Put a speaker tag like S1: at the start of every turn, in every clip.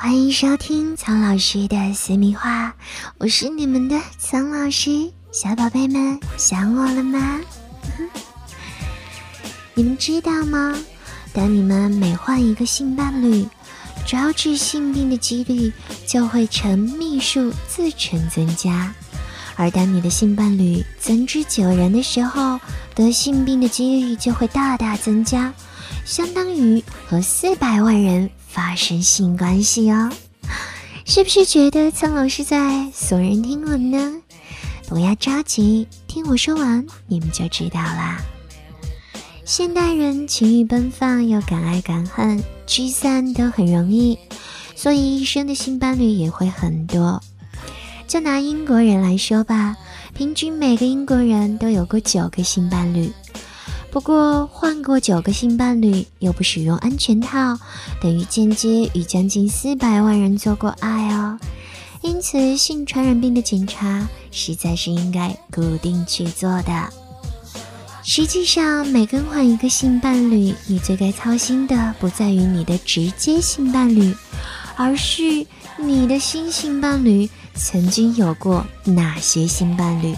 S1: 欢迎收听苍老师的私密话，我是你们的苍老师，小宝贝们想我了吗？你们知道吗？当你们每换一个性伴侣，招致性病的几率就会呈秘数自成增加；而当你的性伴侣增至九人的时候，得性病的几率就会大大增加，相当于和四百万人。发生性关系哦，是不是觉得苍老师在耸人听闻呢？不要着急，听我说完，你们就知道啦。现代人情欲奔放又敢爱敢恨，聚散都很容易，所以一生的性伴侣也会很多。就拿英国人来说吧，平均每个英国人都有过九个性伴侣。不过换过九个性伴侣又不使用安全套，等于间接与将近四百万人做过爱哦。因此，性传染病的检查实在是应该固定去做的。实际上，每更换一个性伴侣，你最该操心的不在于你的直接性伴侣，而是你的新性伴侣曾经有过哪些性伴侣。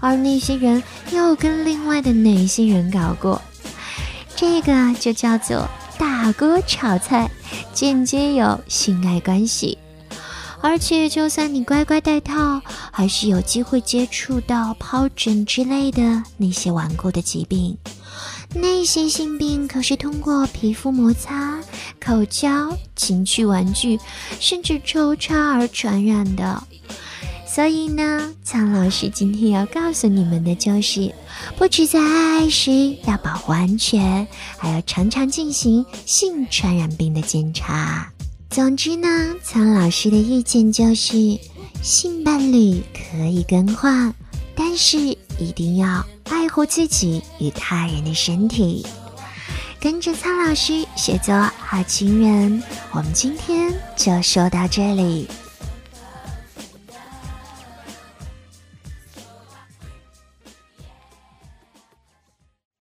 S1: 而那些人又跟另外的哪些人搞过？这个就叫做大锅炒菜，间接有性爱关系。而且，就算你乖乖戴套，还是有机会接触到疱疹之类的那些顽固的疾病。那些性病可是通过皮肤摩擦、口交、情趣玩具，甚至抽插而传染的。所以呢，苍老师今天要告诉你们的就是，不止在爱爱时要保护安全，还要常常进行性传染病的检查。总之呢，苍老师的意见就是，性伴侣可以更换，但是一定要爱护自己与他人的身体。跟着苍老师学做好情人，我们今天就说到这里。